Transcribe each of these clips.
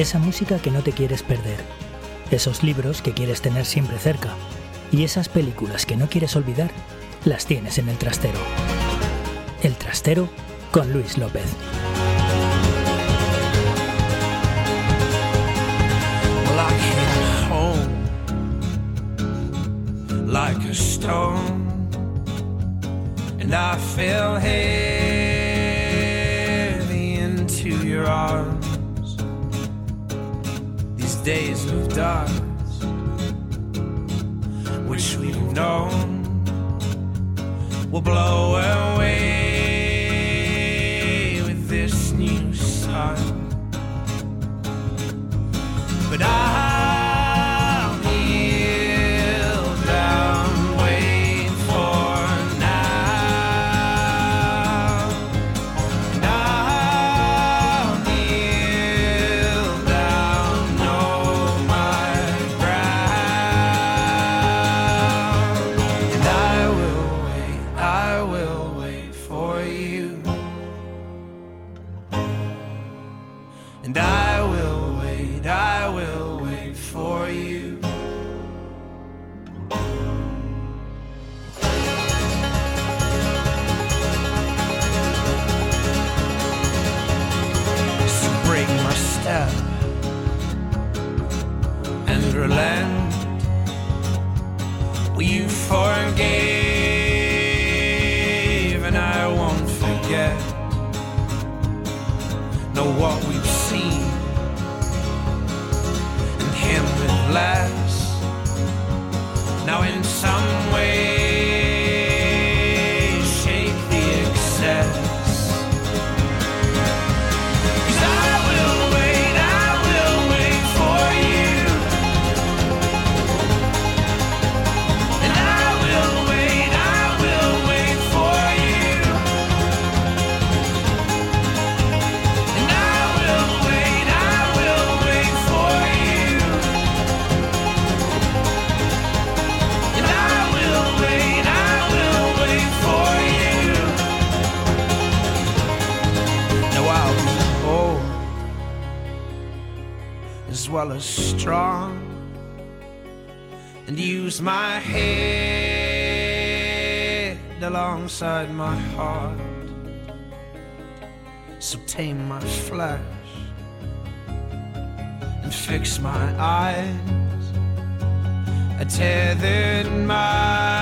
esa música que no te quieres perder, esos libros que quieres tener siempre cerca y esas películas que no quieres olvidar, las tienes en el trastero. El trastero con Luis López. like a. Days of dust, which we've known, will blow away with this new sun. But I alongside my heart. So tame my flesh and fix my eyes. A tethered mind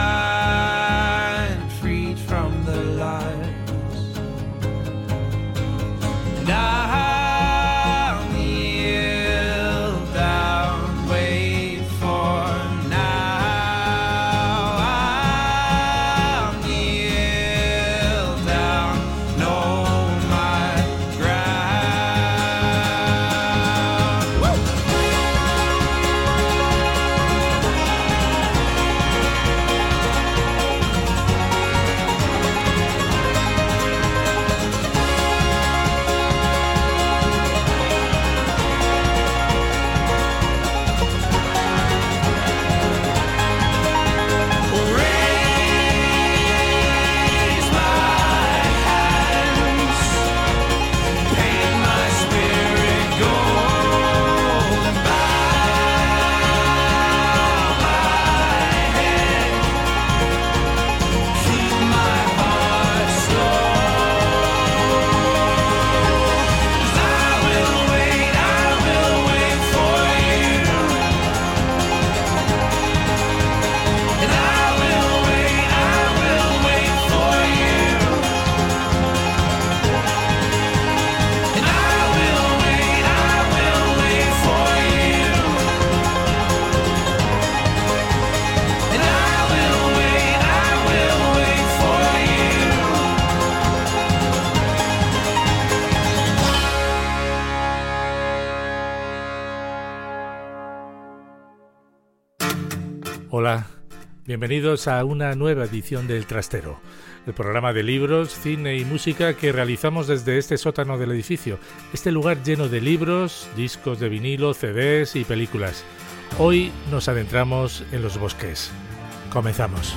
Bienvenidos a una nueva edición del Trastero, el programa de libros, cine y música que realizamos desde este sótano del edificio, este lugar lleno de libros, discos de vinilo, CDs y películas. Hoy nos adentramos en los bosques. Comenzamos.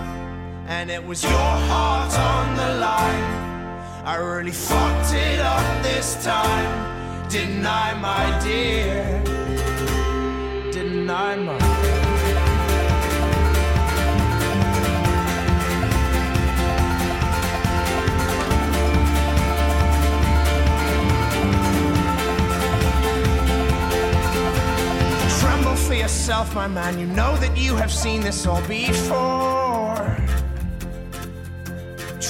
And it was your heart on the line. I really fucked it up this time. Didn't I, my dear? Didn't I, my Tremble for yourself, my man. You know that you have seen this all before.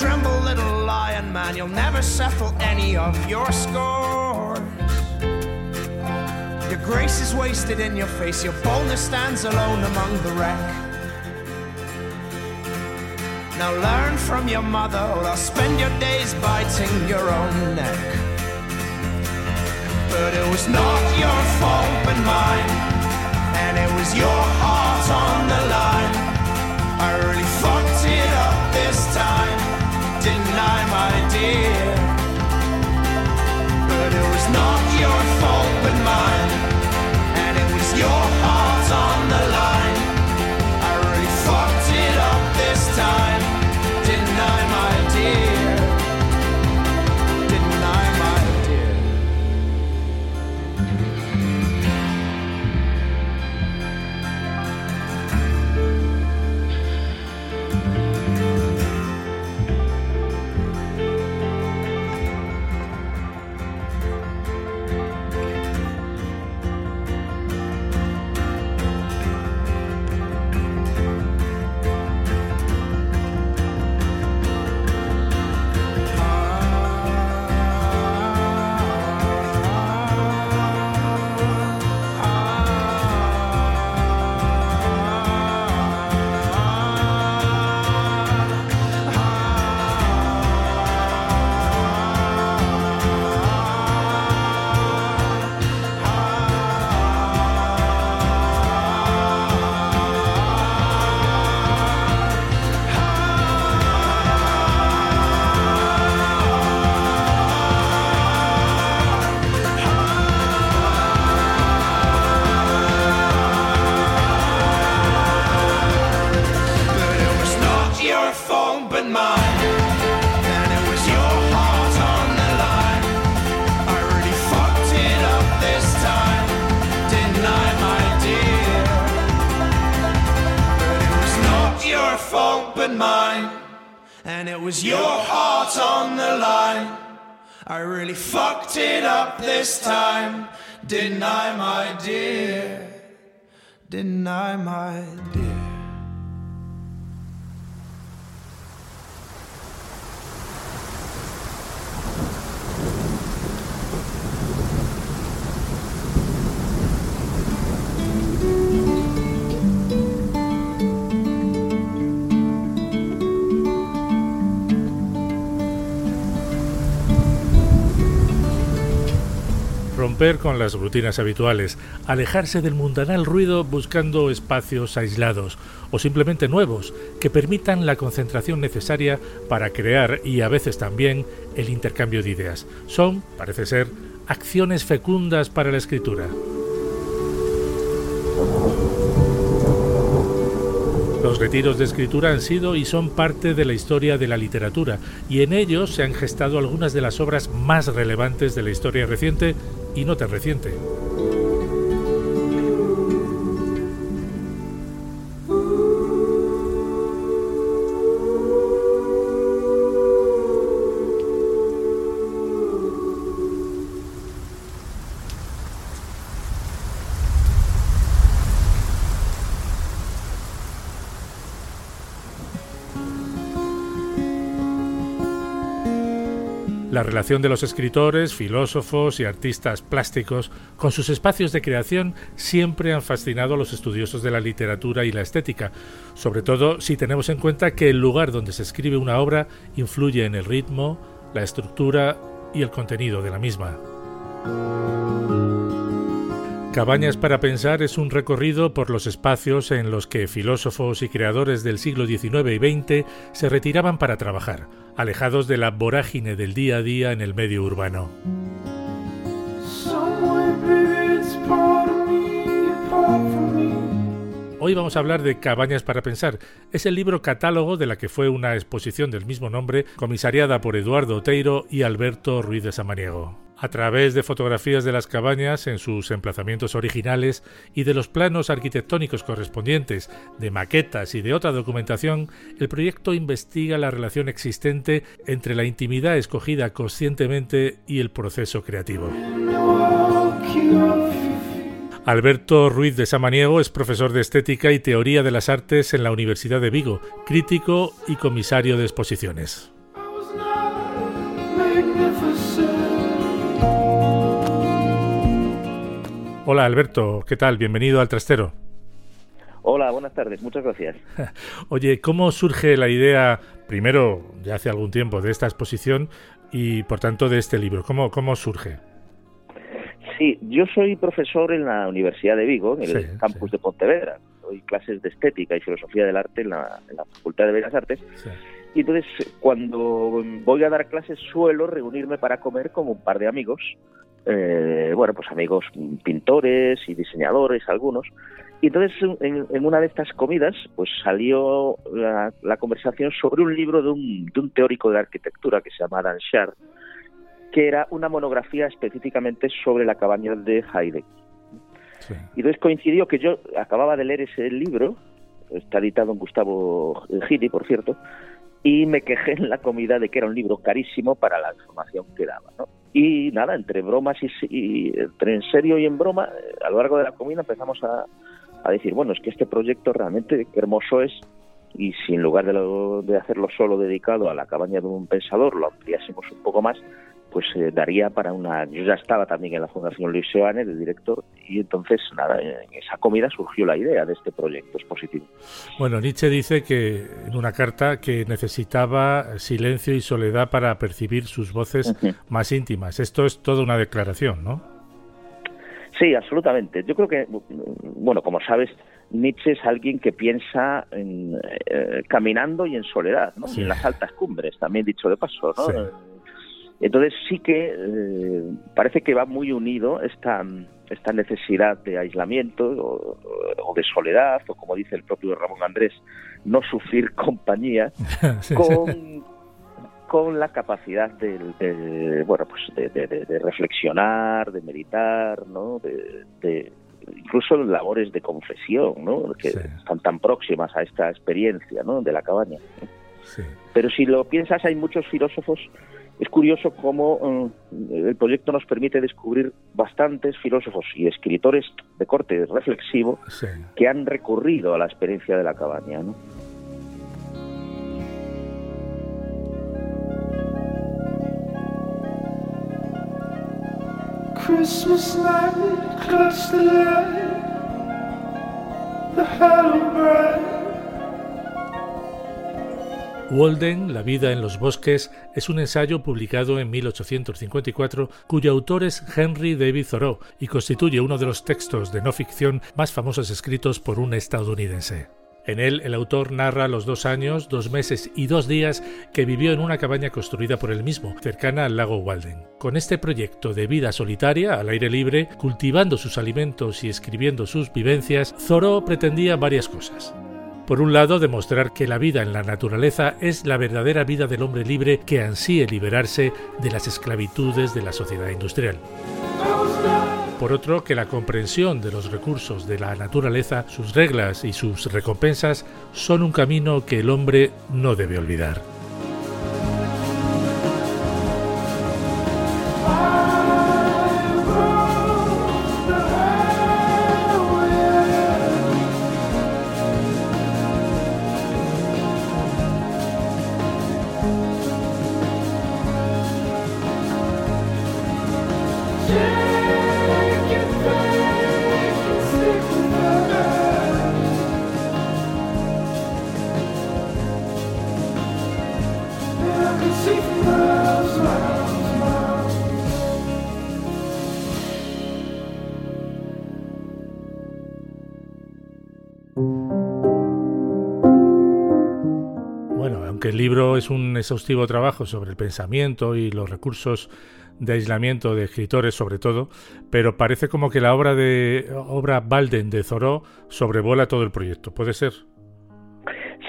Tremble, little lion man. You'll never settle any of your scores. Your grace is wasted in your face. Your boldness stands alone among the wreck. Now learn from your mother, or I'll spend your days biting your own neck. But it was not your fault but mine and it was your heart on the line. I really fucked it up this time, didn't my dear? But it was not your fault but mine, and it was your heart on the line. Con las rutinas habituales, alejarse del mundanal ruido buscando espacios aislados o simplemente nuevos que permitan la concentración necesaria para crear y a veces también el intercambio de ideas. Son, parece ser, acciones fecundas para la escritura. Los retiros de escritura han sido y son parte de la historia de la literatura, y en ellos se han gestado algunas de las obras más relevantes de la historia reciente y no tan reciente. La relación de los escritores, filósofos y artistas plásticos con sus espacios de creación siempre han fascinado a los estudiosos de la literatura y la estética, sobre todo si tenemos en cuenta que el lugar donde se escribe una obra influye en el ritmo, la estructura y el contenido de la misma. Cabañas para Pensar es un recorrido por los espacios en los que filósofos y creadores del siglo XIX y XX se retiraban para trabajar, alejados de la vorágine del día a día en el medio urbano. Hoy vamos a hablar de Cabañas para Pensar. Es el libro catálogo de la que fue una exposición del mismo nombre, comisariada por Eduardo Oteiro y Alberto Ruiz de Samaniego a través de fotografías de las cabañas en sus emplazamientos originales y de los planos arquitectónicos correspondientes, de maquetas y de otra documentación, el proyecto investiga la relación existente entre la intimidad escogida conscientemente y el proceso creativo. Alberto Ruiz de Samaniego es profesor de Estética y Teoría de las Artes en la Universidad de Vigo, crítico y comisario de exposiciones. Hola Alberto, ¿qué tal? Bienvenido al Trastero. Hola, buenas tardes, muchas gracias. Oye, ¿cómo surge la idea, primero, ya hace algún tiempo, de esta exposición y por tanto de este libro? ¿Cómo, cómo surge? Sí, yo soy profesor en la Universidad de Vigo, en el campus de Pontevedra. Doy clases de estética y filosofía del arte en la, Facultad de Bellas Artes. Y entonces, cuando voy a dar clases, suelo reunirme para comer con un par de amigos eh, bueno, pues amigos pintores y diseñadores, algunos. Y entonces en, una de estas comidas pues salió la, conversación sobre un libro de un, de un, teórico de arquitectura que se llama Dan Sharp, que era una monografía específicamente sobre la cabaña de Heidegger. Y entonces coincidió que yo acababa de leer ese libro, está editado en Gustavo Gili, por cierto, y me quejé en la comida de que era un libro carísimo para la información que daba. ¿no? Y nada, entre bromas y, entre en serio y en broma, eh, a lo largo de la comida empezamos a, a decir, bueno, es que este proyecto realmente hermoso es y si en lugar de, de hacerlo solo dedicado a la cabaña de un pensador lo ampliásemos un poco más, pues eh, daría para una... Yo ya estaba también en la Fundación Luis Seoane de director y entonces, nada, en esa comida surgió la idea de este proyecto expositivo. Bueno, Nietzsche dice que en una carta que necesitaba silencio y soledad para percibir sus voces más íntimas. Esto es toda una declaración, ¿no? Sí, absolutamente. Yo creo que, bueno, como sabes, Nietzsche es alguien que piensa en, eh, caminando y en soledad, ¿no? en las altas cumbres, también dicho de paso, ¿no? Entonces sí que eh, parece que va muy unido esta, esta necesidad de aislamiento o, de soledad, o como dice el propio Ramón Andrés, no sufrir compañía, con, con la capacidad de, bueno pues de, reflexionar, de meditar, ¿no? de, incluso labores de confesión, ¿no? que están tan próximas a esta experiencia ¿no? de la cabaña. Pero si lo piensas, hay muchos filósofos es curioso cómo mm, el proyecto nos permite descubrir bastantes filósofos y escritores de corte reflexivo que han recurrido a la experiencia de la cabaña. ¿no? Christmas night, Walden, La vida en los bosques, es un ensayo publicado en 1854 cuyo autor es Henry David Thoreau y constituye uno de los textos de no ficción más famosos escritos por un estadounidense. En él, el autor narra los dos años, dos meses y dos días que vivió en una cabaña construida por él mismo, cercana al lago Walden. Con este proyecto de vida solitaria, al aire libre, cultivando sus alimentos y escribiendo sus vivencias, Thoreau pretendía varias cosas. Por un lado, demostrar que la vida en la naturaleza es la verdadera vida del hombre libre que ansíe liberarse de las esclavitudes de la sociedad industrial. Por otro, que la comprensión de los recursos de la naturaleza, sus reglas y sus recompensas son un camino que el hombre no debe olvidar. Libro es un exhaustivo trabajo sobre el pensamiento y los recursos de aislamiento de escritores sobre todo, pero parece como que la obra de obra Balden de Zoró sobrevuela todo el proyecto. ¿Puede ser?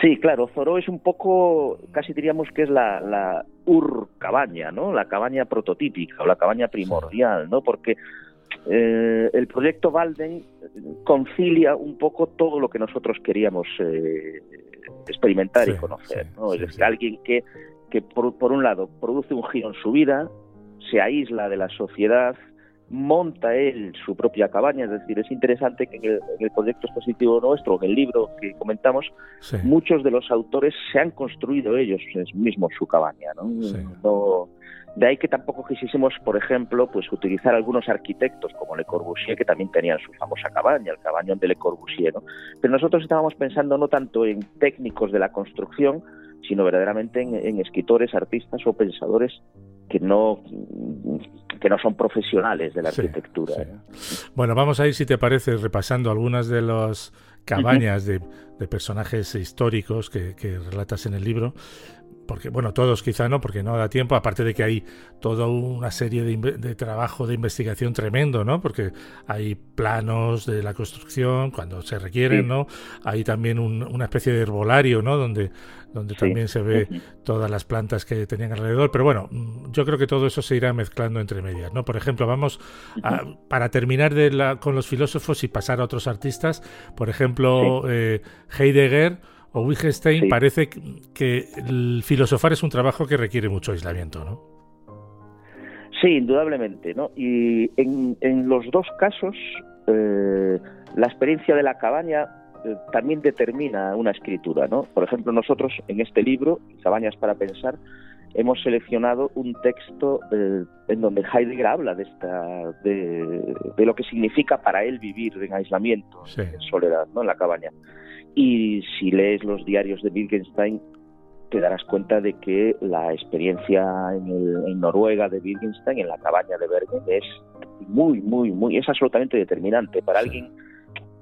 Sí, claro, Zoró es un poco, casi diríamos que es la, la ur cabaña, ¿no? La cabaña prototípica o la cabaña primordial, ¿no? Porque eh, el proyecto Balden concilia un poco todo lo que nosotros queríamos eh, experimentar y conocer, ¿no? es decir, alguien que, que por, por un lado produce un giro en su vida, se aísla de la sociedad, monta él su propia cabaña, es decir, es interesante que en el, proyecto expositivo nuestro, en el libro que comentamos, muchos de los autores se han construido ellos mismos su cabaña, ¿no? De ahí que tampoco quisiésemos, por ejemplo, pues utilizar algunos arquitectos como Le Corbusier, que también tenían su famosa cabaña, el cabañón de Le Corbusier, ¿no? Pero nosotros estábamos pensando no tanto en técnicos de la construcción, sino verdaderamente en escritores, artistas o pensadores que no que no son profesionales de la arquitectura. Bueno, vamos a ir, si te parece, repasando algunas de las cabañas de, personajes históricos que, que, relatas en el libro porque bueno, todos quizá no, porque no da tiempo, aparte de que hay toda una serie de, trabajo de investigación tremendo, ¿no? Porque hay planos de la construcción cuando se requieren, ¿no? Hay también una especie de herbolario, ¿no? Donde, donde también se ve todas las plantas que tenían alrededor, pero bueno, yo creo que todo eso se irá mezclando entre medias, ¿no? Por ejemplo, vamos a, para terminar de la, con los filósofos y pasar a otros artistas, por ejemplo, eh, Heidegger, o Wittgenstein, parece que el filosofar es un trabajo que requiere mucho aislamiento, ¿no? Sí, indudablemente, ¿no? Y en, los dos casos, eh, la experiencia de la cabaña eh, también determina una escritura, ¿no? Por ejemplo, nosotros en este libro, Cabañas para Pensar, hemos seleccionado un texto eh, en donde Heidegger habla de esta de, lo que significa para él vivir en aislamiento, en soledad, ¿no? En la cabaña. Y si lees los diarios de Wittgenstein, te darás cuenta de que la experiencia en, Noruega de Wittgenstein, en la cabaña de Bergen, es muy, muy, muy, es absolutamente determinante. Para alguien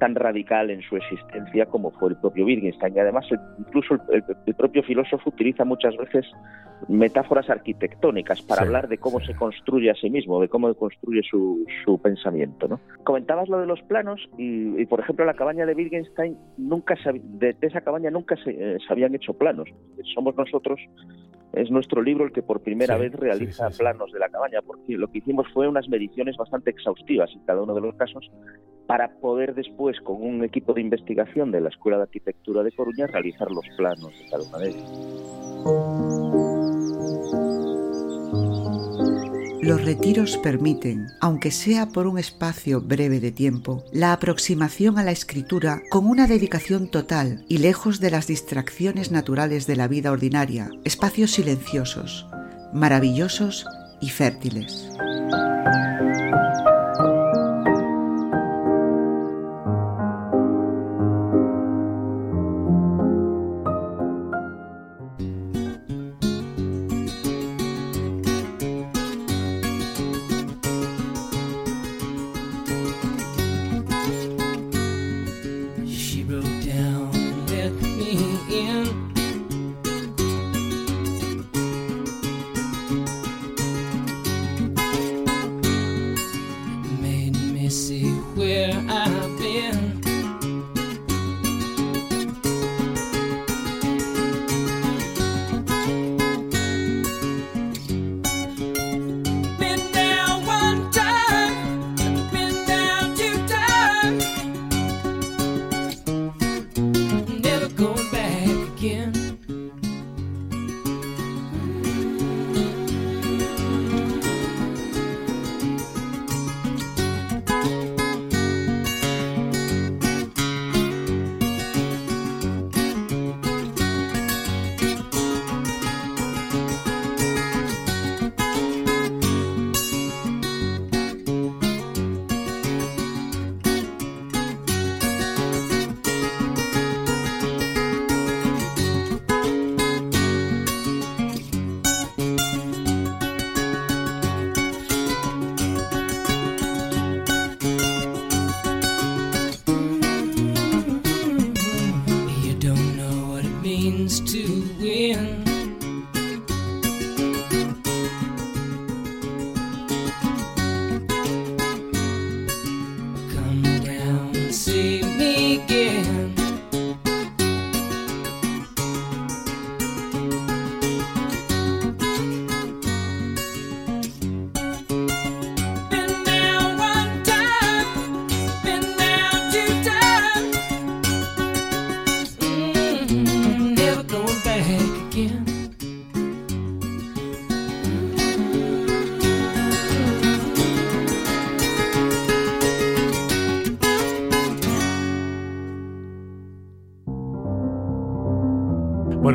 tan radical en su existencia como fue el propio Wittgenstein. Y además, incluso el, propio filósofo utiliza muchas veces metáforas arquitectónicas para hablar de cómo se construye a sí mismo, de cómo construye su, su pensamiento. ¿no? Comentabas lo de los planos y, por ejemplo, la cabaña de Wittgenstein, nunca de, esa cabaña nunca se, eh, se habían hecho planos. Somos nosotros es nuestro libro el que por primera vez realiza planos de la cabaña, porque lo que hicimos fue unas mediciones bastante exhaustivas en cada uno de los casos para poder después, con un equipo de investigación de la Escuela de Arquitectura de Coruña, realizar los planos de cada. Los retiros permiten, aunque sea por un espacio breve de tiempo, la aproximación a la escritura con una dedicación total y lejos de las distracciones naturales de la vida ordinaria, espacios silenciosos, maravillosos y fértiles.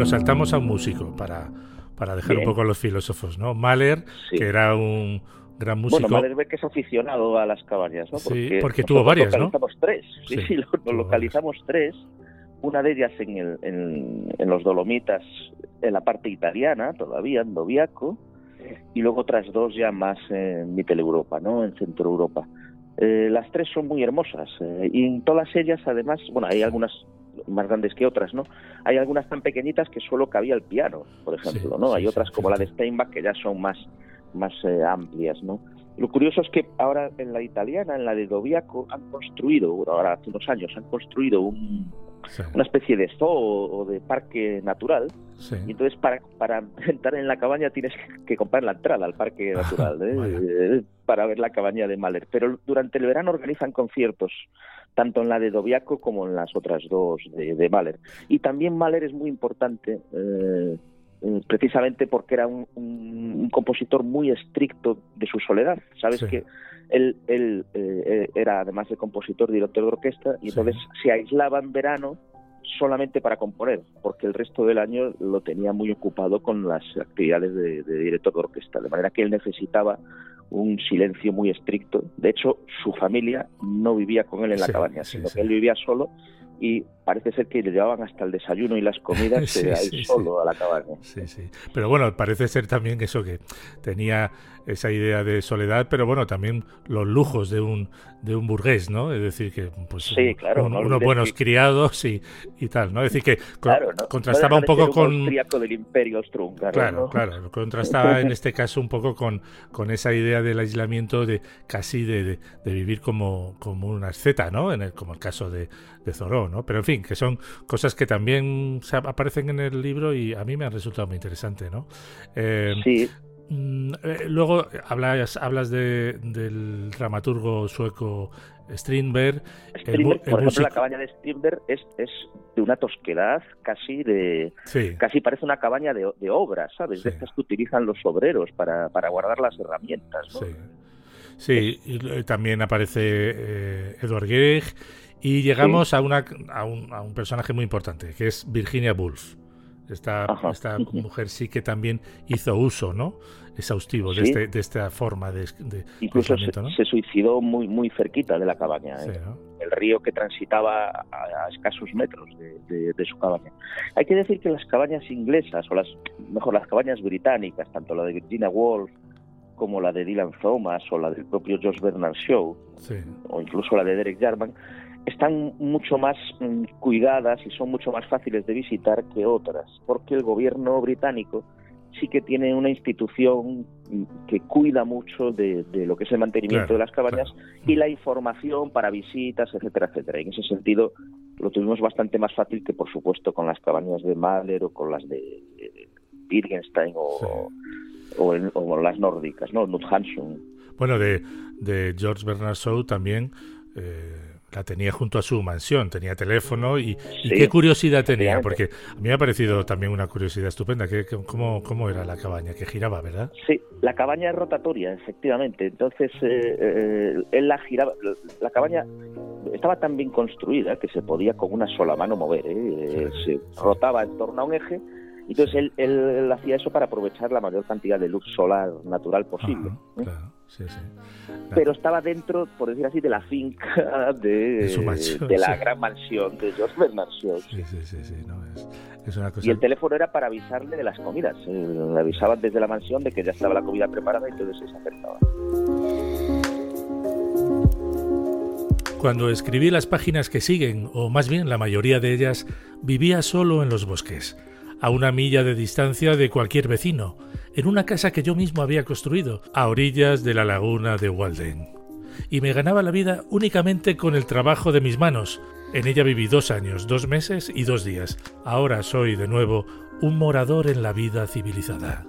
Saltamos a un músico para, para dejar un poco a los filósofos, ¿no? Mahler, que era un gran músico. Bueno, Mahler ve que es aficionado a las cabañas, ¿no? Porque, sí, porque tuvo varias, localizamos tres. Sí, sí, lo, localizamos tres. Una de ellas en, el, en, los Dolomitas, en la parte italiana, todavía, en Doviaco, y luego otras dos ya más en Mittel Europa, ¿no? En Centro Europa. Eh, las tres son muy hermosas eh, y en todas ellas, además, bueno, hay algunas más grandes que otras, ¿no? Hay algunas tan pequeñitas que solo cabía el piano, por ejemplo, ¿no? Hay otras como la de Steinbach que ya son más, más eh, amplias, ¿no? Lo curioso es que ahora en la italiana, en la de Doviaco, han construido, ahora hace unos años, han construido un, una especie de zoo o de parque natural. Y entonces para, para entrar en la cabaña tienes que comprar la entrada al parque natural ¿eh? para ver la cabaña de Mahler. Pero durante el verano organizan conciertos tanto en la de Doviaco como en las otras dos de, de Mahler. Y también Mahler es muy importante, eh, eh, precisamente porque era un, compositor muy estricto de su soledad. Sabes que él, él eh, era, además de compositor, director de orquesta, y entonces se aislaba en verano solamente para componer, porque el resto del año lo tenía muy ocupado con las actividades de, de director de orquesta, de manera que él necesitaba un silencio muy estricto. De hecho, su familia no vivía con él en la cabaña, sino que él vivía solo y parece ser que le llevaban hasta el desayuno y las comidas eh, ahí solo a la cabaña. Sí, sí. Pero bueno, parece ser también eso que tenía esa idea de soledad, pero bueno, también los lujos de un de un burgués, ¿no? Es decir, que pues unos buenos criados y, y, tal, ¿no? Es decir, que contrastaba un poco con... del imperio claro, claro, contrastaba en este caso un poco con, con esa idea del aislamiento de casi de, de, vivir como, como una asceta, ¿no? En el, como el caso de, de Zoró, ¿no? Pero en fin, que son cosas que también aparecen en el libro y a mí me han resultado muy interesante, ¿no? Eh, sí. Mm, eh, luego hablas, hablas de, del dramaturgo sueco Strindberg. Strindberg por ejemplo, la cabaña de Strindberg es, es de una tosquedad casi de... Casi parece una cabaña de, de obras, ¿sabes? De estas que utilizan los obreros para, para guardar las herramientas. Sí, sí y también aparece eh, Edward Grieg y llegamos a, una, a, un, a un personaje muy importante, que es Virginia Woolf. Esta, esta mujer sí que también hizo uso, ¿no? Exhaustivo de, este, de esta forma de, de Incluso se, suicidó muy muy cerquita de la cabaña, ¿eh? el río que transitaba a, escasos metros de, su cabaña. Hay que decir que las cabañas inglesas, o las mejor las cabañas británicas, tanto la de Virginia Woolf como la de Dylan Thomas o la del propio George Bernard Shaw, o incluso la de Derek Jarman, están mucho más mm, cuidadas y son mucho más fáciles de visitar que otras, porque el gobierno británico sí que tiene una institución mm, que cuida mucho de, lo que es el mantenimiento de las cabañas y la información para visitas, etcétera, etcétera. En ese sentido, lo tuvimos bastante más fácil que, por supuesto, con las cabañas de Mahler o con las de, Wittgenstein o, o, las nórdicas, ¿no? Knut Hansson. Bueno, de, de George Bernard Shaw también... Eh la tenía junto a su mansión, tenía teléfono y, qué curiosidad tenía, porque a mí me ha parecido también una curiosidad estupenda, que, cómo, cómo era la cabaña, que giraba, ¿verdad? Sí, la cabaña es rotatoria, efectivamente, entonces eh, eh, él la giraba, la cabaña estaba tan bien construida que se podía con una sola mano mover, ¿eh? se rotaba en torno a un eje entonces él, él, hacía eso para aprovechar la mayor cantidad de luz solar natural posible. Pero estaba dentro, por decir así, de la finca de, de, la gran mansión de George Bernard Shaw. Y el teléfono era para avisarle de las comidas. Eh, le avisaban desde la mansión de que ya estaba la comida preparada y entonces se acercaba. Cuando escribí las páginas que siguen, o más bien la mayoría de ellas, vivía solo en los bosques a una milla de distancia de cualquier vecino, en una casa que yo mismo había construido, a orillas de la laguna de Walden. Y me ganaba la vida únicamente con el trabajo de mis manos. En ella viví dos años, dos meses y dos días. Ahora soy de nuevo un morador en la vida civilizada.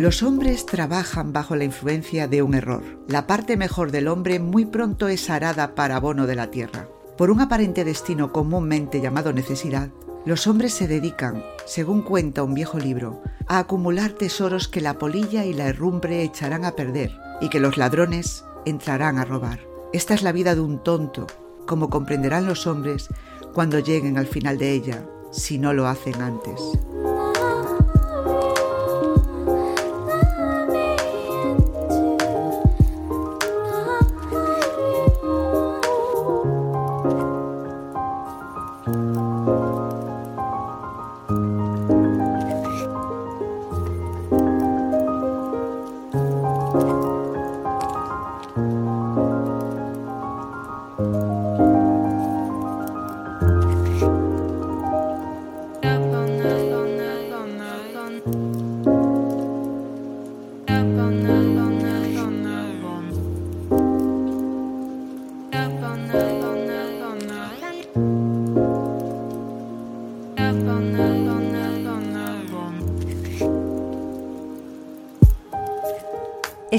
Los hombres trabajan bajo la influencia de un error. La parte mejor del hombre muy pronto es arada para abono de la tierra. Por un aparente destino comúnmente llamado necesidad, los hombres se dedican, según cuenta un viejo libro, a acumular tesoros que la polilla y la herrumbre echarán a perder y que los ladrones entrarán a robar. Esta es la vida de un tonto, como comprenderán los hombres cuando lleguen al final de ella, si no lo hacen antes.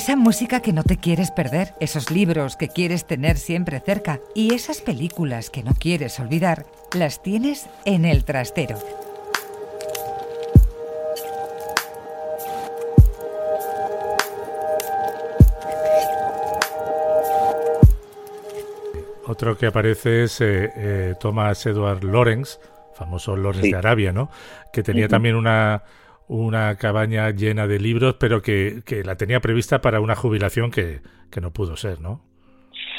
Esa música que no te quieres perder, esos libros que quieres tener siempre cerca y esas películas que no quieres olvidar, las tienes en el trastero. Otro que aparece es eh, eh, Thomas Edward Lawrence, famoso Lawrence de Arabia, ¿no? Que tenía también una una cabaña llena de libros, pero que, que la tenía prevista para una jubilación que, que no pudo ser, ¿no?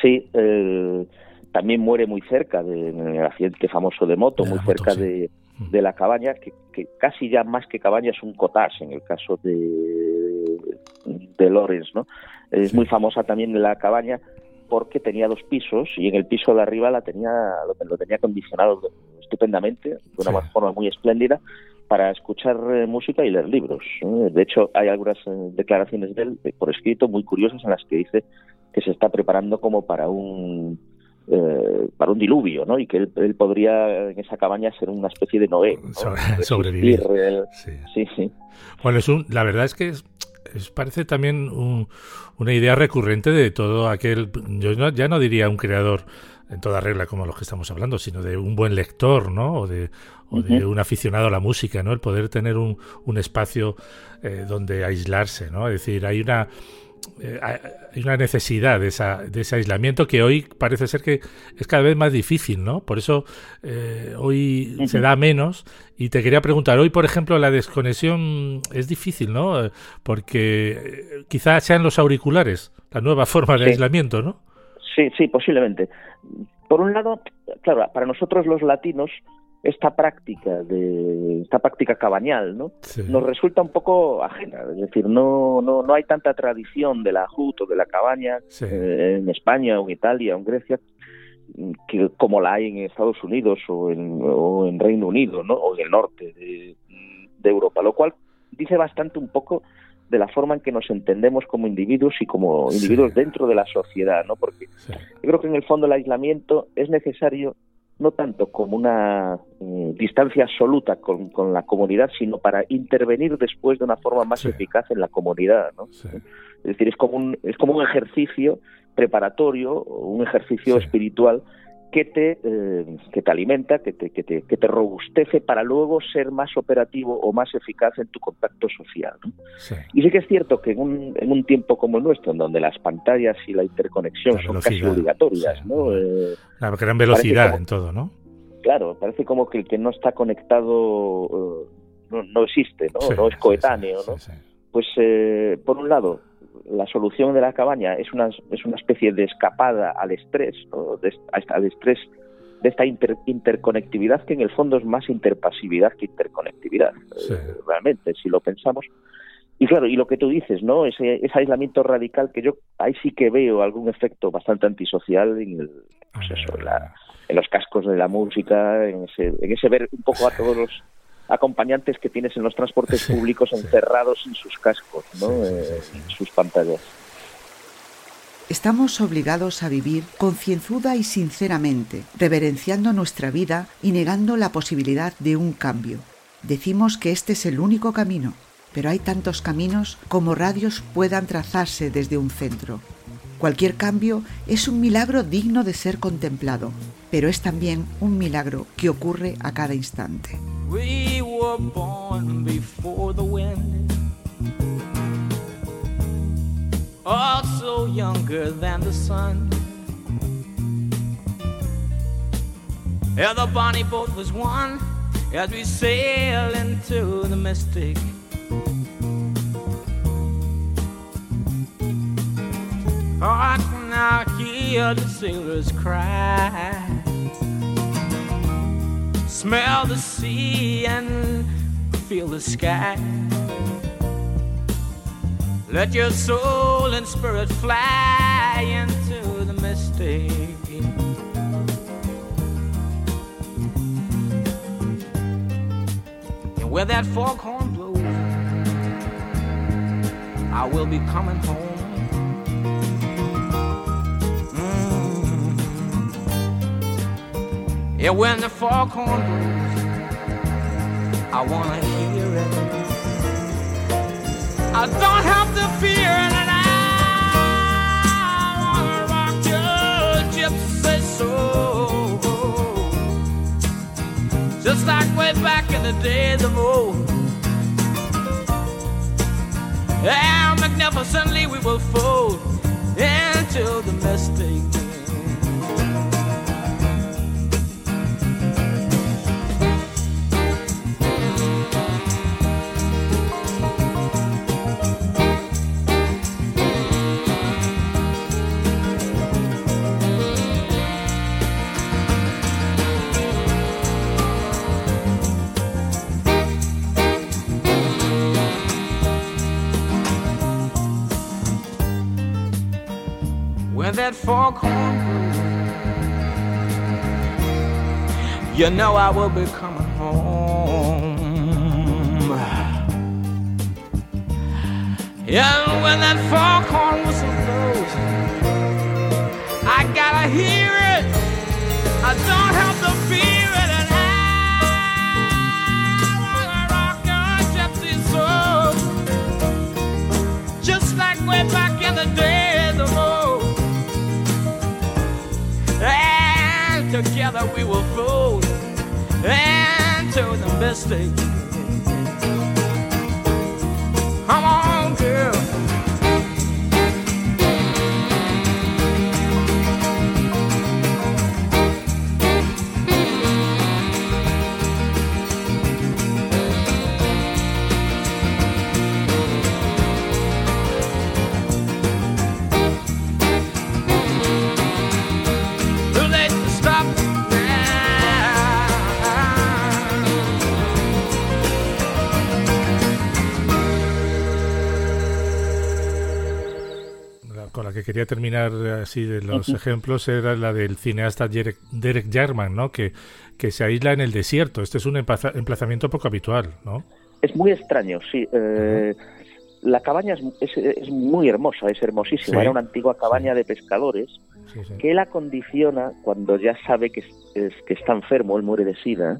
Sí, eh, también muere muy cerca del accidente famoso de moto, muy cerca de, mm. de, la cabaña, que, que, casi ya más que cabaña es un cottage en el caso de, de Lorenz, ¿no? Es muy famosa también la cabaña porque tenía dos pisos y en el piso de arriba la tenía lo, lo tenía acondicionado estupendamente, de una forma muy espléndida, para escuchar eh, música y leer libros. De hecho, hay algunas eh, declaraciones de él por escrito muy curiosas en las que dice que se está preparando como para un eh, para un diluvio, ¿no? Y que él, podría en esa cabaña ser una especie de Noé. sobrevivir. Sí. sí. Bueno, es un, la verdad es que es, parece también una idea recurrente de todo aquel, yo ya no diría un creador en toda regla como los que estamos hablando, sino de un buen lector, ¿no? O de, o de un aficionado a la música, ¿no? El poder tener un, un espacio eh, donde aislarse, ¿no? Es decir, hay una eh, hay una necesidad de, esa, de ese aislamiento que hoy parece ser que es cada vez más difícil, ¿no? Por eso eh, hoy se da menos. Y te quería preguntar, hoy, por ejemplo, la desconexión es difícil, ¿no? Porque quizás sean los auriculares la nueva forma de aislamiento, ¿no? Sí, sí, posiblemente. Por un lado, claro, para nosotros los latinos esta práctica de esta práctica cabañal, ¿no? Nos resulta un poco ajena, es decir, no no no hay tanta tradición de la jut o de la cabaña eh, en España o en Italia o en Grecia que como la hay en Estados Unidos o en, o en Reino Unido, ¿no? O en el norte de, de Europa, lo cual dice bastante un poco de la forma en que nos entendemos como individuos y como individuos dentro de la sociedad, ¿no? Porque yo creo que en el fondo el aislamiento es necesario no tanto como una eh, distancia absoluta con, con, la comunidad, sino para intervenir después de una forma más eficaz en la comunidad, ¿no? Es decir, es como un, es como un ejercicio preparatorio, un ejercicio espiritual que te, eh, que te alimenta, que te, que, te, que te robustece para luego ser más operativo o más eficaz en tu contacto social. Y sí que es cierto que en un, en un tiempo como el nuestro, en donde las pantallas y la interconexión son casi obligatorias, ¿no? Eh, la gran velocidad en todo, ¿no? Claro, parece como que el que no está conectado eh, no, existe, ¿no? no es coetáneo, ¿no? Pues, eh, por un lado, la solución de la cabaña es una, es una especie de escapada al estrés, ¿no? de, al estrés de esta interconectividad que en el fondo es más interpasividad que interconectividad, eh, realmente, si lo pensamos. Y claro, y lo que tú dices, ¿no? Ese, ese, aislamiento radical que yo ahí sí que veo algún efecto bastante antisocial en, el, pues eso, ah. en, los cascos de la música, en ese, en ese ver un poco a todos los acompañantes que tienes en los transportes públicos encerrados en sus cascos, ¿no? Eh, en sus pantallas. Estamos obligados a vivir concienzuda y sinceramente, reverenciando nuestra vida y negando la posibilidad de un cambio. Decimos que este es el único camino, pero hay tantos caminos como radios puedan trazarse desde un centro. Cualquier cambio es un milagro digno de ser contemplado, pero es también un milagro que ocurre a cada instante. We were born before the wind, also younger than the sun. Yeah, the bonnie boat was one as we sail into the mystic. Oh, I can now hear the sailors cry smell the sea and feel the sky. Let your soul and spirit fly into the mystic. And where that foghorn blows, I will be coming home. Yeah, when the foghorn blows, I wanna hear it. I don't have to fear and I wanna rock your gypsy soul, just like way back in the days of old. And magnificently we will fold into the mystic. That foghorn you know I will be coming home. Yeah, when that foghorn whistle blows, I gotta hear it. I don't have to fear it, and I wanna rock your gypsy soul, just like way back in the day. Into the quería terminar así de los ejemplos era la del cineasta Derek, Jarman, ¿no? Que, que se aísla en el desierto. Este es un emplazamiento poco habitual, ¿no? Es muy extraño, sí. Eh, la cabaña es, es, muy hermosa, es hermosísima. Era una antigua cabaña de pescadores que él acondiciona cuando ya sabe que, es, que está enfermo, él muere de sida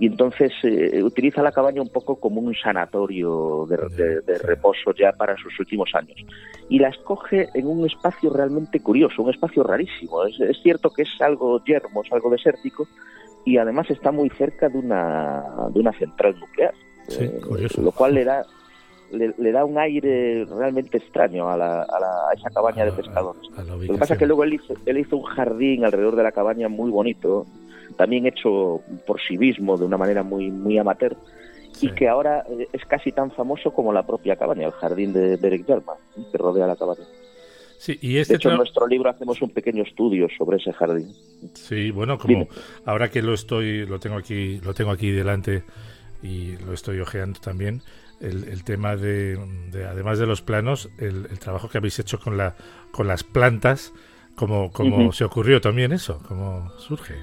y entonces eh, utiliza la cabaña un poco como un sanatorio de, reposo ya para sus últimos años. Y la escoge en un espacio realmente curioso, un espacio rarísimo. Es, cierto que es algo yermo, es algo desértico, y además está muy cerca de una, de una central nuclear. Eh, lo cual le da le, da un aire realmente extraño a, la, a, esa cabaña de pescadores. lo que pasa es que luego él hizo, él hizo un jardín alrededor de la cabaña muy bonito, también hecho por sí mismo de una manera muy, muy amateur, y que ahora eh, es casi tan famoso como la propia cabaña, el jardín de Derek Jarman, que rodea la cabaña. Sí, y este de hecho, en nuestro libro hacemos un pequeño estudio sobre ese jardín. Sí, bueno, como ahora que lo estoy, lo tengo aquí, lo tengo aquí delante y lo estoy ojeando también, el, tema de, además de los planos, el, trabajo que habéis hecho con, la, con las plantas, ¿cómo, cómo se ocurrió también eso? ¿Cómo surge?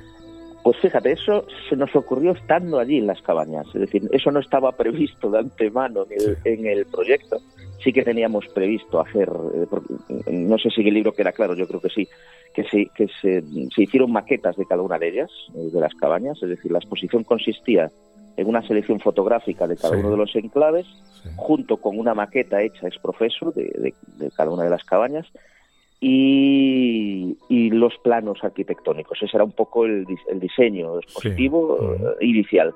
Pues fíjate, eso se nos ocurrió estando allí en las cabañas, es decir, eso no estaba previsto de antemano en el, proyecto. Sí que teníamos previsto hacer, eh, no sé si el libro queda claro, yo creo que sí, que, sí, que se, se hicieron maquetas de cada una de ellas, eh, de las cabañas, es decir, la exposición consistía en una selección fotográfica de cada uno de los enclaves, junto con una maqueta hecha ex profeso de, cada una de las cabañas y, los planos arquitectónicos. Ese era un poco el, diseño expositivo eh, inicial.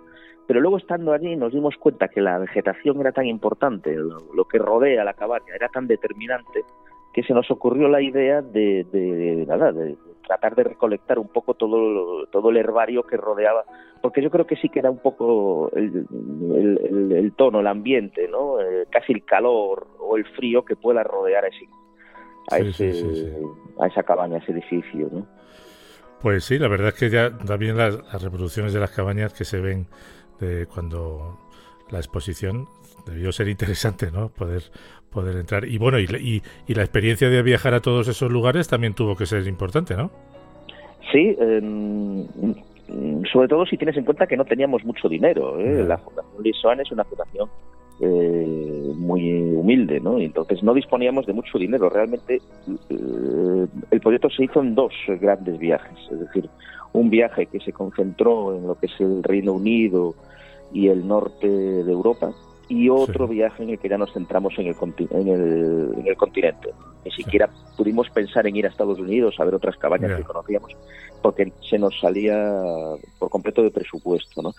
Pero luego estando allí nos dimos cuenta que la vegetación era tan importante, lo, que rodea la cabaña era tan determinante, que se nos ocurrió la idea de, de, nada, de tratar de recolectar un poco todo, todo el herbario que rodeaba, porque yo creo que sí que era un poco el, el, tono, el ambiente, ¿no? Eh, casi el calor o el frío que pueda rodear a, ese, a esa cabaña, a ese edificio, ¿no? Pues sí, la verdad es que ya también las, las reproducciones de las cabañas que se ven de cuando la exposición debió ser interesante, ¿no? Poder poder entrar. Y bueno, y, y, la experiencia de viajar a todos esos lugares también tuvo que ser importante, ¿no? Sí, sobre todo si tienes en cuenta que no teníamos mucho dinero. ¿eh? La Fundación Lisoan es una fundación eh, muy humilde, ¿no? Entonces no disponíamos de mucho dinero. Realmente eh, el proyecto se hizo en dos grandes viajes, es decir, un viaje que se concentró en lo que es el Reino Unido y el norte de Europa, y otro viaje en el que ya nos centramos en el, en el, en el continente. Ni siquiera pudimos pensar en ir a Estados Unidos a ver otras cabañas que conocíamos porque se nos salía por completo de presupuesto. ¿no?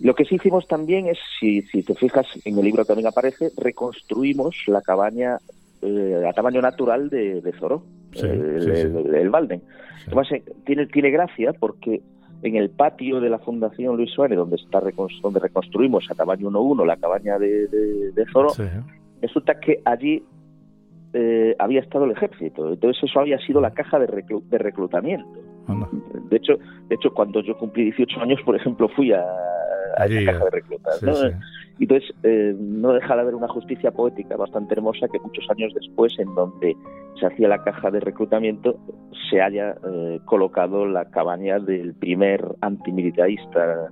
Lo que sí hicimos también es, si, si te fijas, en el libro también aparece, reconstruimos la cabaña eh, a tamaño natural de, de Zoró, el, el, Valden. Además, eh, tiene, tiene gracia porque en el patio de la Fundación Luis Suárez, donde está donde reconstruimos a tamaño 1-1 la cabaña de, de, Zoro, resulta que allí eh, había estado el ejército. Entonces eso había sido la caja de, reclutamiento. De hecho, de hecho, cuando yo cumplí 18 años, por ejemplo, fui a, a esa caja de reclutas. Entonces eh, no deja de haber una justicia poética bastante hermosa que muchos años después, en donde se hacía la caja de reclutamiento, se haya eh, colocado la cabaña del primer antimilitarista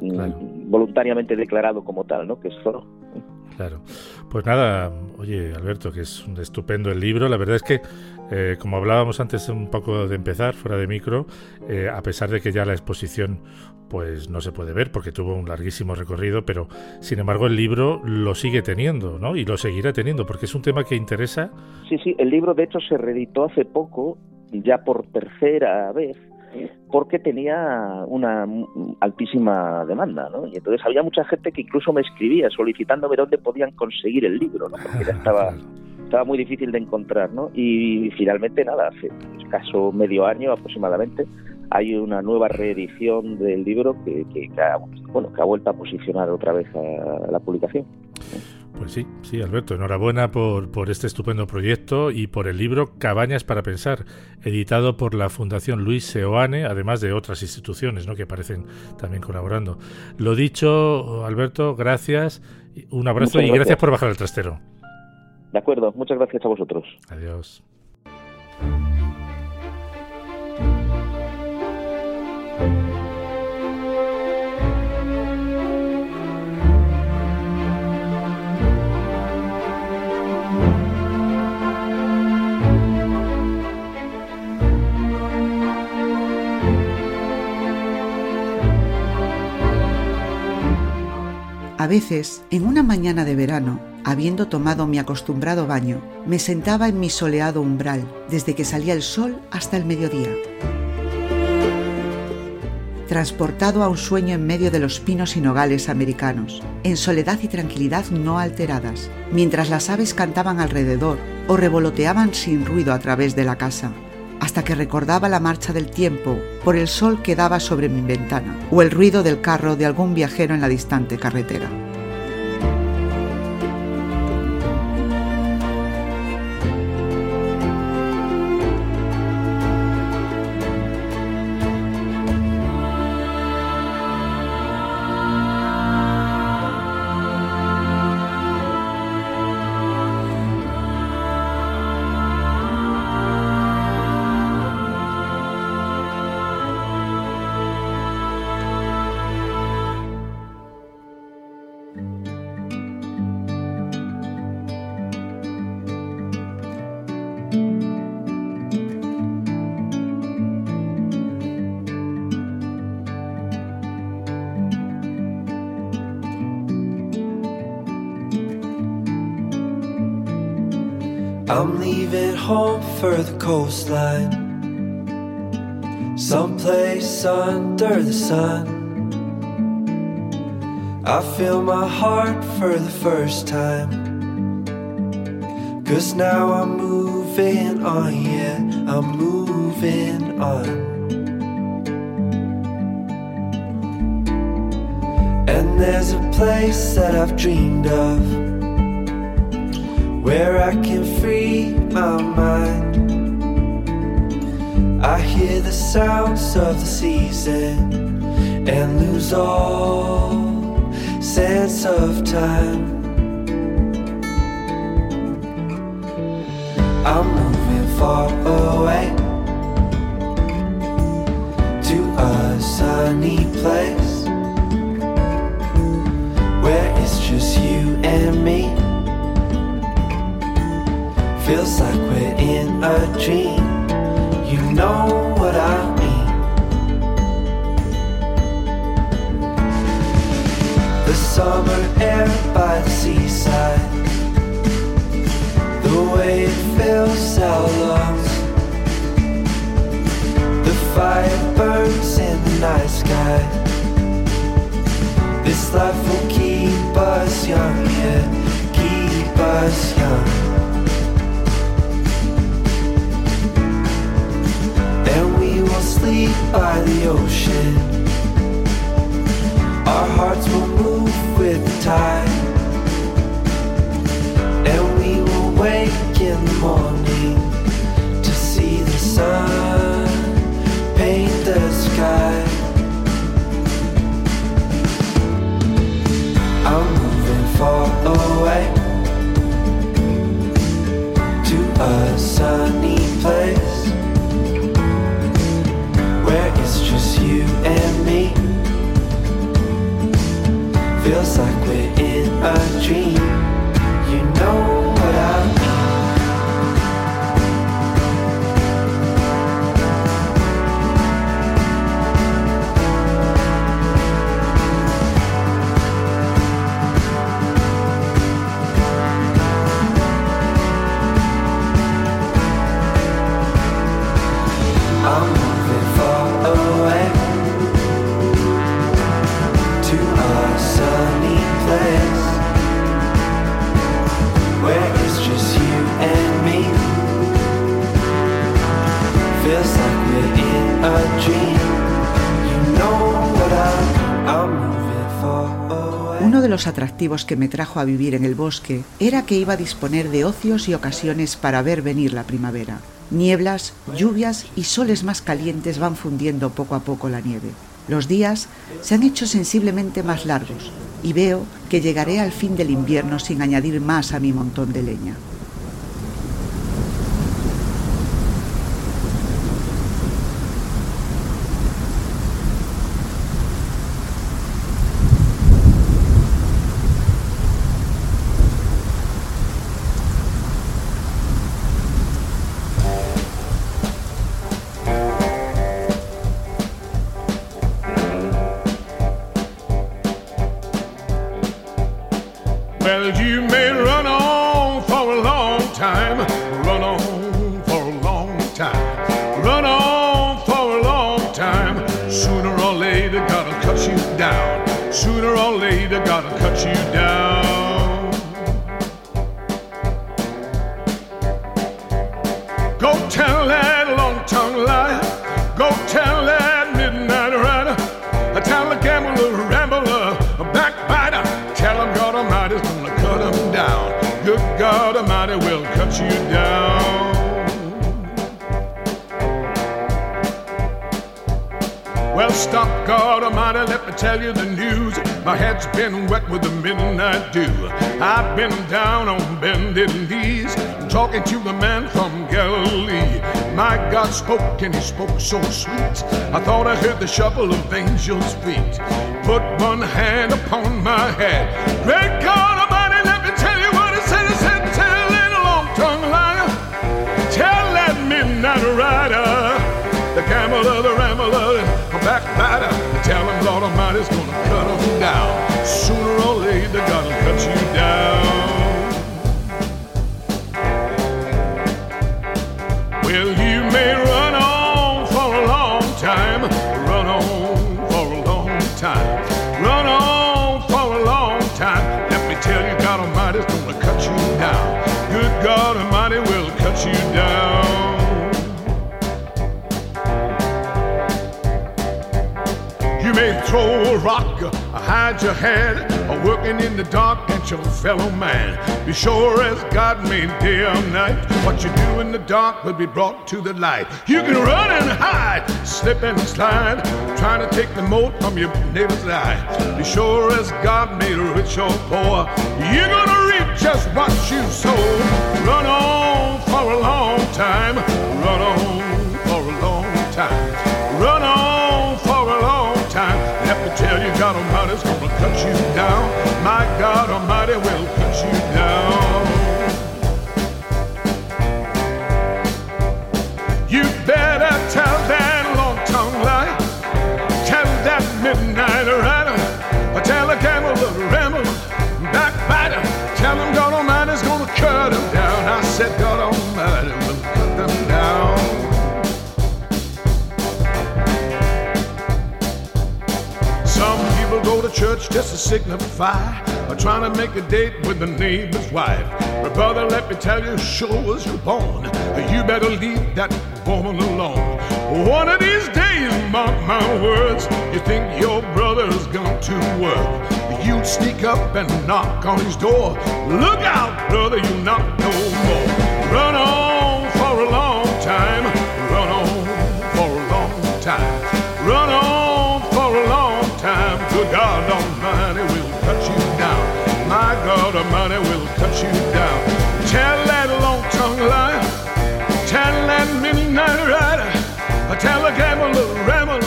mm, voluntariamente declarado como tal, ¿no? que es Zoro. Claro. Pues nada, oye Alberto, que es un estupendo el libro. La verdad es que, eh, como hablábamos antes un poco de empezar, fuera de micro, eh, a pesar de que ya la exposición pues no se puede ver porque tuvo un larguísimo recorrido, pero sin embargo el libro lo sigue teniendo, ¿no? Y lo seguirá teniendo porque es un tema que interesa. Sí, sí, el libro de hecho se reeditó hace poco, ya por tercera vez, porque tenía una altísima demanda, ¿no? Y entonces había mucha gente que incluso me escribía solicitándome dónde podían conseguir el libro, ¿no? Porque ya estaba, estaba muy difícil de encontrar, ¿no? Y finalmente, nada, hace escaso medio año aproximadamente, hay una nueva reedición del libro que, que, ha, bueno, que ha vuelto a posicionar otra vez a la publicación. Pues sí, sí, Alberto, enhorabuena por, por este estupendo proyecto y por el libro Cabañas para Pensar, editado por la Fundación Luis Seoane, además de otras instituciones ¿no? que aparecen también colaborando. Lo dicho, Alberto, gracias, un abrazo y gracias por bajar el trastero. De acuerdo, muchas gracias a vosotros. Adiós. A veces, en una mañana de verano, habiendo tomado mi acostumbrado baño, me sentaba en mi soleado umbral, desde que salía el sol hasta el mediodía. Transportado a un sueño en medio de los pinos y nogales americanos, en soledad y tranquilidad no alteradas, mientras las aves cantaban alrededor o revoloteaban sin ruido a través de la casa, hasta que recordaba la marcha del tiempo por el sol que daba sobre mi ventana o el ruido del carro de algún viajero en la distante carretera. I'm leaving home for the coastline, someplace under the sun. I feel my heart for the first time. Cause now I'm moving on, yeah, I'm moving on. And there's a place that I've dreamed of where I can free my mind. I hear the sounds of the season and lose all sense of time. I'm moving far away to a sunny place where it's just you and me. Feels like we're in a dream. You know what I mean. The summer air by the seaside. The way it fills our lungs. The fire burns in the night sky. This life will keep us young, yeah, keep us young. By the ocean. Our hearts will move with the tide, and we will wake in the morning to see the sun paint the sky. I'm moving far away to a sunny place it's just you and me. Feels like we're in a dream. You know los atractivos que me trajo a vivir en el bosque era que iba a disponer de ocios y ocasiones para ver venir la primavera. Nieblas, lluvias y soles más calientes van fundiendo poco a poco la nieve. Los días se han hecho sensiblemente más largos y veo que llegaré al fin del invierno sin añadir más a mi montón de leña. Cut you down. Go tell that long tongue liar, go tell that midnight rider, tell the gambler, rambler, a backbiter, tell him God Almighty's gonna cut him down. Good God Almighty will cut you down. Well, stop, God Almighty, let me tell you the news. My head's been wet with the midnight dew. I've been down on bended knees, talking to the man from Galilee. My God spoke and he spoke so sweet. I thought I heard the shuffle of angels' feet. Put one hand upon my head. Great God Almighty, let me tell you what he said. He said, tell that long-tongued liar, tell that midnight rider, the gambler, the rambler, backbiter, tell him Lord Almighty's gonna cut him down. Sooner or later, gotta cut you down. Well, you may run may throw a rock, or hide your head, or working in the dark at your fellow man. Be sure as God made day or night, what you do in the dark will be brought to the light. You can run and hide, slip and slide, trying to take the mote from your neighbor's eye. Be sure as God made rich or poor, you're gonna reap just what you sow. Run on for a long time, run on tell you, God Almighty's gonna cut you down. My God Almighty will church just to signify or trying to make a date with the neighbor's wife. But brother, let me tell you, sure as you're born, you better leave that woman alone. One of these days, mark my words, you think your brother's gone to work. You'd sneak up and knock on his door. Look out, brother, you knock no more. Run on the gambler, rambler,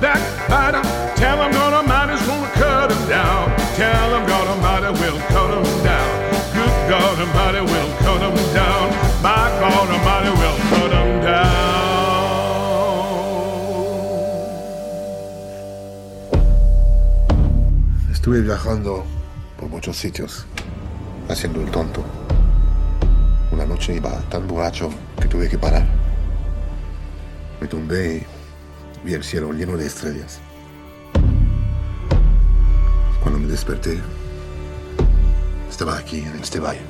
backbiter. Tell him God Almighty's gonna cut him down. Tell him God Almighty will cut him down. Good God Almighty will cut him down. My God Almighty will cut him down. Estuve viajando por muchos sitios, haciendo el tonto. Una noche iba tan borracho que tuve que parar. Me tumbé y vi el cielo lleno de estrellas. Cuando me desperté, estaba aquí, en este valle.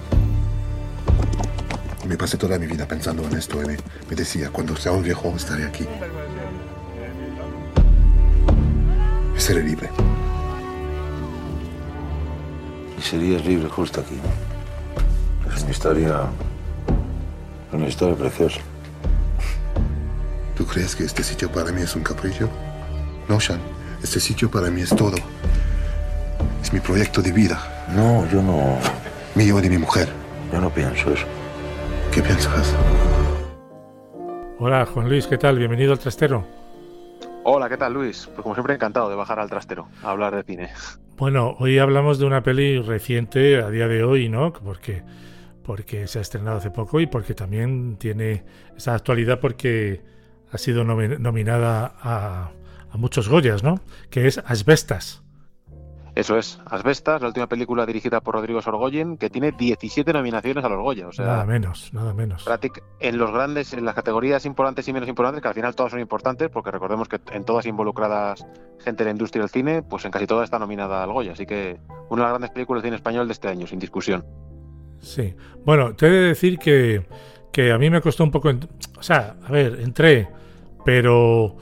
Me pasé toda mi vida pensando en esto y me, decía, cuando sea un viejo estaré aquí. Y seré libre. Y serías libre justo aquí. Es una historia. Una historia preciosa. ¿Tú crees que este sitio para mí es un capricho? No, Sean. Este sitio para mí es todo. Es mi proyecto de vida. No, yo no. Mío y de mi mujer. Yo no pienso eso. ¿Qué piensas? Hola, Juan Luis, ¿qué tal? Bienvenido al trastero. Hola, ¿qué tal, Luis? Pues como siempre, encantado de bajar al trastero a hablar de cine. Bueno, hoy hablamos de una peli reciente a día de hoy, ¿no? Porque, porque se ha estrenado hace poco y porque también tiene esa actualidad porque ha sido nominada a, a muchos Goyas, ¿no? Que es Asbestas. Eso es, Asbestas, la última película dirigida por Rodrigo Sorgoyen, que tiene 17 nominaciones a los Goya. O sea, nada menos, nada menos. En los grandes, en las categorías importantes y menos importantes, que al final todas son importantes, porque recordemos que en todas involucradas gente de la industria del cine, pues en casi todas está nominada al Goya. Así que una de las grandes películas de cine español de este año, sin discusión. Sí. Bueno, te he de decir que, que a mí me costó un poco. O sea, a ver, entré, pero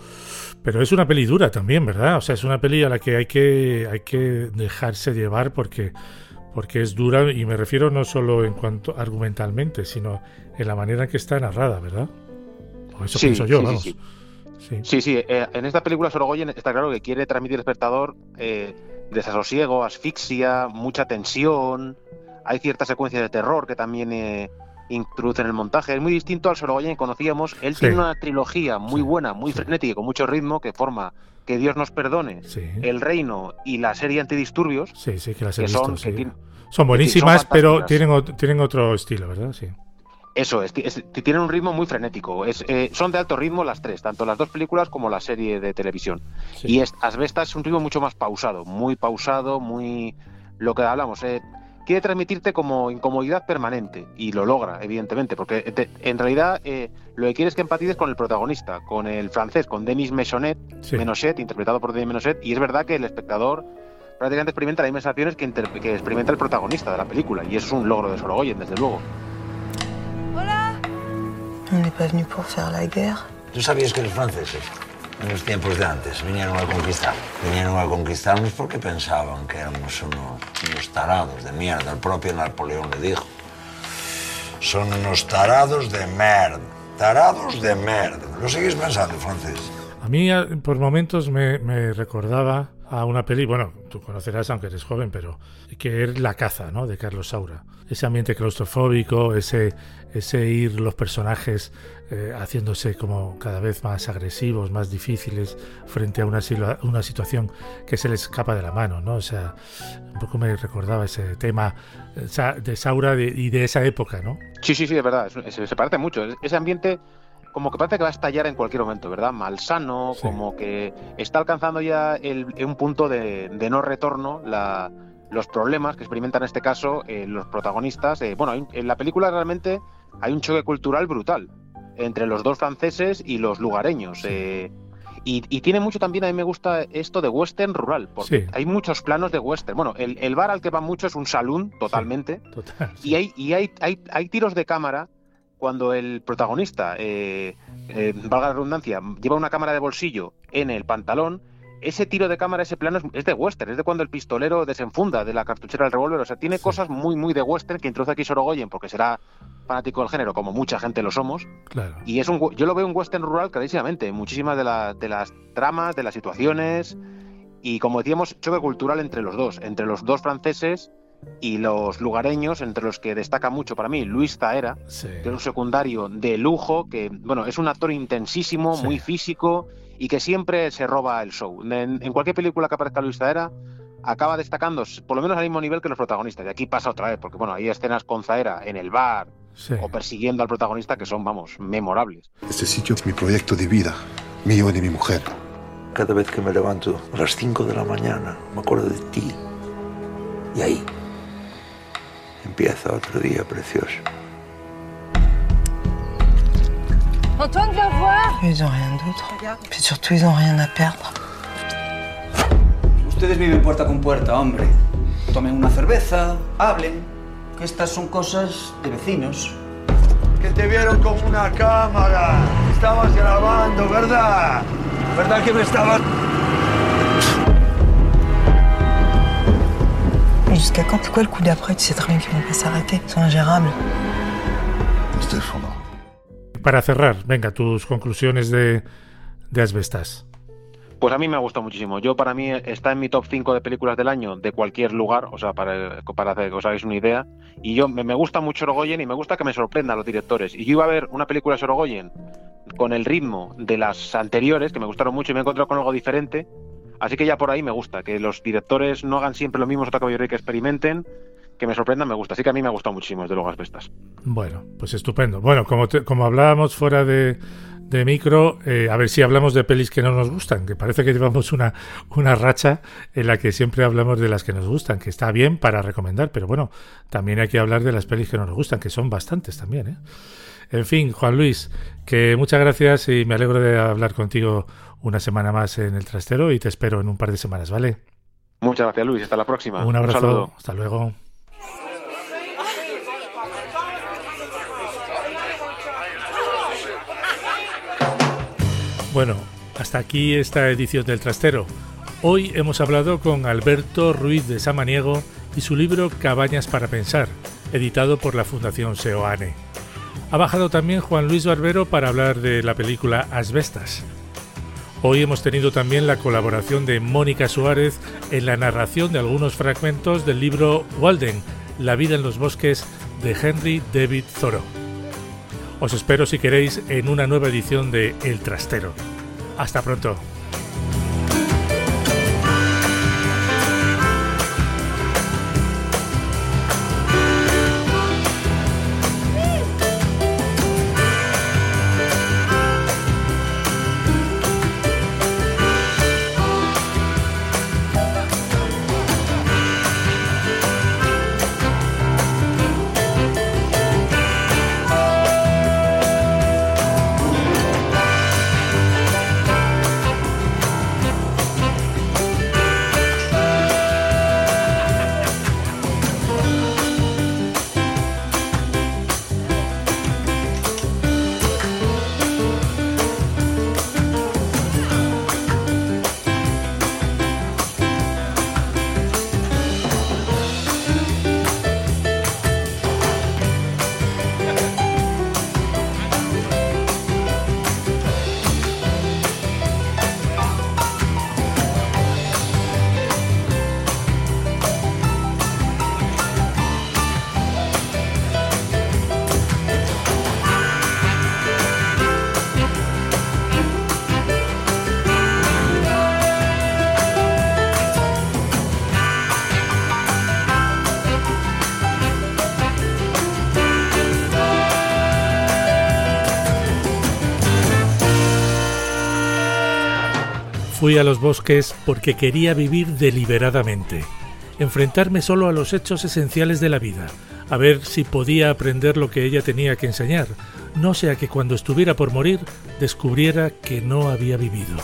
pero es una peli dura también, ¿verdad? O sea, es una peli a la que hay que, hay que dejarse llevar porque, porque es dura y me refiero no solo en cuanto argumentalmente, sino en la manera en que está narrada, ¿verdad? O eso pienso yo, vamos. Sí, sí. sí. Eh, en esta película Sorogoyen está claro que quiere transmitir al espectador eh, desasosiego, asfixia, mucha tensión. Hay cierta secuencia de terror que también eh, introduce en el montaje. Es muy distinto al Sorogoyen que conocíamos. Él tiene una trilogía muy buena, muy frenética y con mucho ritmo que forma Que Dios nos perdone, El Reino y la serie Antidisturbios. Sí, sí, que las he visto, son, son buenísimas, pero tienen, tienen otro estilo, ¿verdad? Sí. Eso es, tienen un ritmo muy frenético. Es, eh, son de alto ritmo las tres, tanto las dos películas como la serie de televisión. Y es, Asbestas es un ritmo mucho más pausado, muy pausado, muy lo que hablamos. Eh, quiere transmitirte como incomodidad permanente y lo logra, evidentemente, porque en realidad eh, lo que quiere es que empatices con el protagonista, con el francés, con Denis Mesonet, interpretado por Denis Menoset, y es verdad que el espectador prácticamente experimenta las mismas sensaciones que, que, experimenta el protagonista de la película, y eso es un logro de Sorogoyen, desde luego. Hola. On n'est pas venu pour faire la guerre. ¿Tú sabías que los franceses en los tiempos de antes. Vinieron a conquistar. Vinieron a conquistarnos porque pensaban que éramos unos, tarados de mierda. El propio Napoleón le dijo. Son unos tarados de merda. Tarados de merda. ¿Lo seguís pensando, francés? A mí por momentos me, me recordaba a una peli, bueno, tú conocerás aunque eres joven, pero que es La caza, ¿no? De Carlos Saura. Ese ambiente claustrofóbico, ese, ese ir los personajes eh, haciéndose como cada vez más agresivos, más difíciles frente a una, una situación que se les escapa de la mano, ¿no? O sea, un poco me recordaba ese tema eh, de Saura y de esa época, ¿no? Sí, sí, sí, es verdad, se, se parece mucho. Ese ambiente como que parece que va a estallar en cualquier momento, ¿verdad? Malsano, como que está alcanzando ya el, un punto de, no retorno la, los problemas que experimentan en este caso eh, los protagonistas. Eh, bueno, en la película realmente hay un choque cultural brutal entre los dos franceses y los lugareños. Eh, y, tiene mucho también, a mí me gusta esto de western rural, porque hay muchos planos de western. Bueno, el, bar al que va mucho es un saloon, totalmente. y hay, y hay, hay, hay tiros de cámara cuando el protagonista, eh, eh, valga la redundancia, lleva una cámara de bolsillo en el pantalón, ese tiro de cámara, ese plano es, de western, es de cuando el pistolero desenfunda de la cartuchera del revólver, o sea, tiene cosas muy, muy de western que introduce aquí Sorogoyen porque será fanático del género, como mucha gente lo somos. Claro. Y es un, yo lo veo un western rural clarísimamente, muchísimas de, de las tramas, de las situaciones, y como decíamos, choque cultural entre los dos, entre los dos franceses y los lugareños, entre los que destaca mucho para mí Luis Taera, que es un secundario de lujo, que bueno, es un actor intensísimo, muy físico y que siempre se roba el show. En, cualquier película que aparezca Luis Taera, acaba destacando por lo menos al mismo nivel que los protagonistas. Y aquí pasa otra vez, porque bueno, hay escenas con Zaera en el bar o persiguiendo al protagonista que son, vamos, memorables. Este sitio es mi proyecto de vida, mío y de mi mujer. Cada vez que me levanto a las 5 de la mañana, me acuerdo de ti. Y ahí, empieza otro día precioso. Antoine, viens voir. Ils ont rien d'autre. Puis surtout, ils ont rien à perdre. Ustedes viven puerta con puerta, hombre. Tomen una cerveza, hablen. Que estas son cosas de vecinos. Que te vieron con una cámara. Estabas grabando, ¿verdad? ¿Verdad que me estabas... jusqu'à quand C'est quoi le coup d'après Tu sais très bien qu'ils vont pas s'arrêter. C'est ingérable. Para cerrar, venga, tus conclusiones de, de Asbestas. Pues a mí me ha gustado muchísimo. Yo, para mí, está en mi top 5 de películas del año de cualquier lugar, o sea, para, para que os hagáis una idea. Y yo me, gusta mucho Sorogoyen y me gusta que me sorprenda a los directores. Y yo iba a ver una película de Sorogoyen con el ritmo de las anteriores, que me gustaron mucho y me he encontrado con algo diferente. Así que ya por ahí me gusta, que los directores no hagan siempre lo mismo, otra que experimenten, que me sorprendan, me gusta. Así que a mí me ha gustado muchísimo, desde luego, Asbestas. Bueno, pues estupendo. Bueno, como, como hablábamos fuera de, de micro, eh, a ver si hablamos de pelis que no nos gustan, que parece que llevamos una, una racha en la que siempre hablamos de las que nos gustan, que está bien para recomendar, pero bueno, también hay que hablar de las pelis que no nos gustan, que son bastantes también. ¿eh? En fin, Juan Luis, que muchas gracias y me alegro de hablar contigo una semana más en el trastero y te espero en un par de semanas, ¿vale? Muchas gracias, Luis. Hasta la próxima. Un abrazo. hasta luego. Bueno, hasta aquí esta edición del Trastero. Hoy hemos hablado con Alberto Ruiz de Samaniego y su libro Cabañas para Pensar, editado por la Fundación Seoane. Ha bajado también Juan Luis Barbero para hablar de la película Asbestas. Hoy hemos tenido también la colaboración de Mónica Suárez en la narración de algunos fragmentos del libro Walden, La vida en los bosques de Henry David Thoreau. Os espero si queréis en una nueva edición de El Trastero. Hasta pronto. Fui a los bosques porque quería vivir deliberadamente, enfrentarme solo a los hechos esenciales de la vida, a ver si podía aprender lo que ella tenía que enseñar, no sea que cuando estuviera por morir descubriera que no había vivido.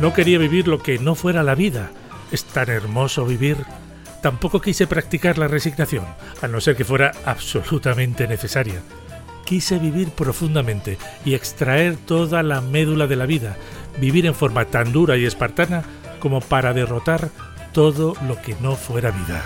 No quería vivir lo que no fuera la vida. Es tan hermoso vivir. Tampoco quise practicar la resignación, a no ser que fuera absolutamente necesaria. Quise vivir profundamente y extraer toda la médula de la vida, vivir en forma tan dura y espartana como para derrotar todo lo que no fuera vida.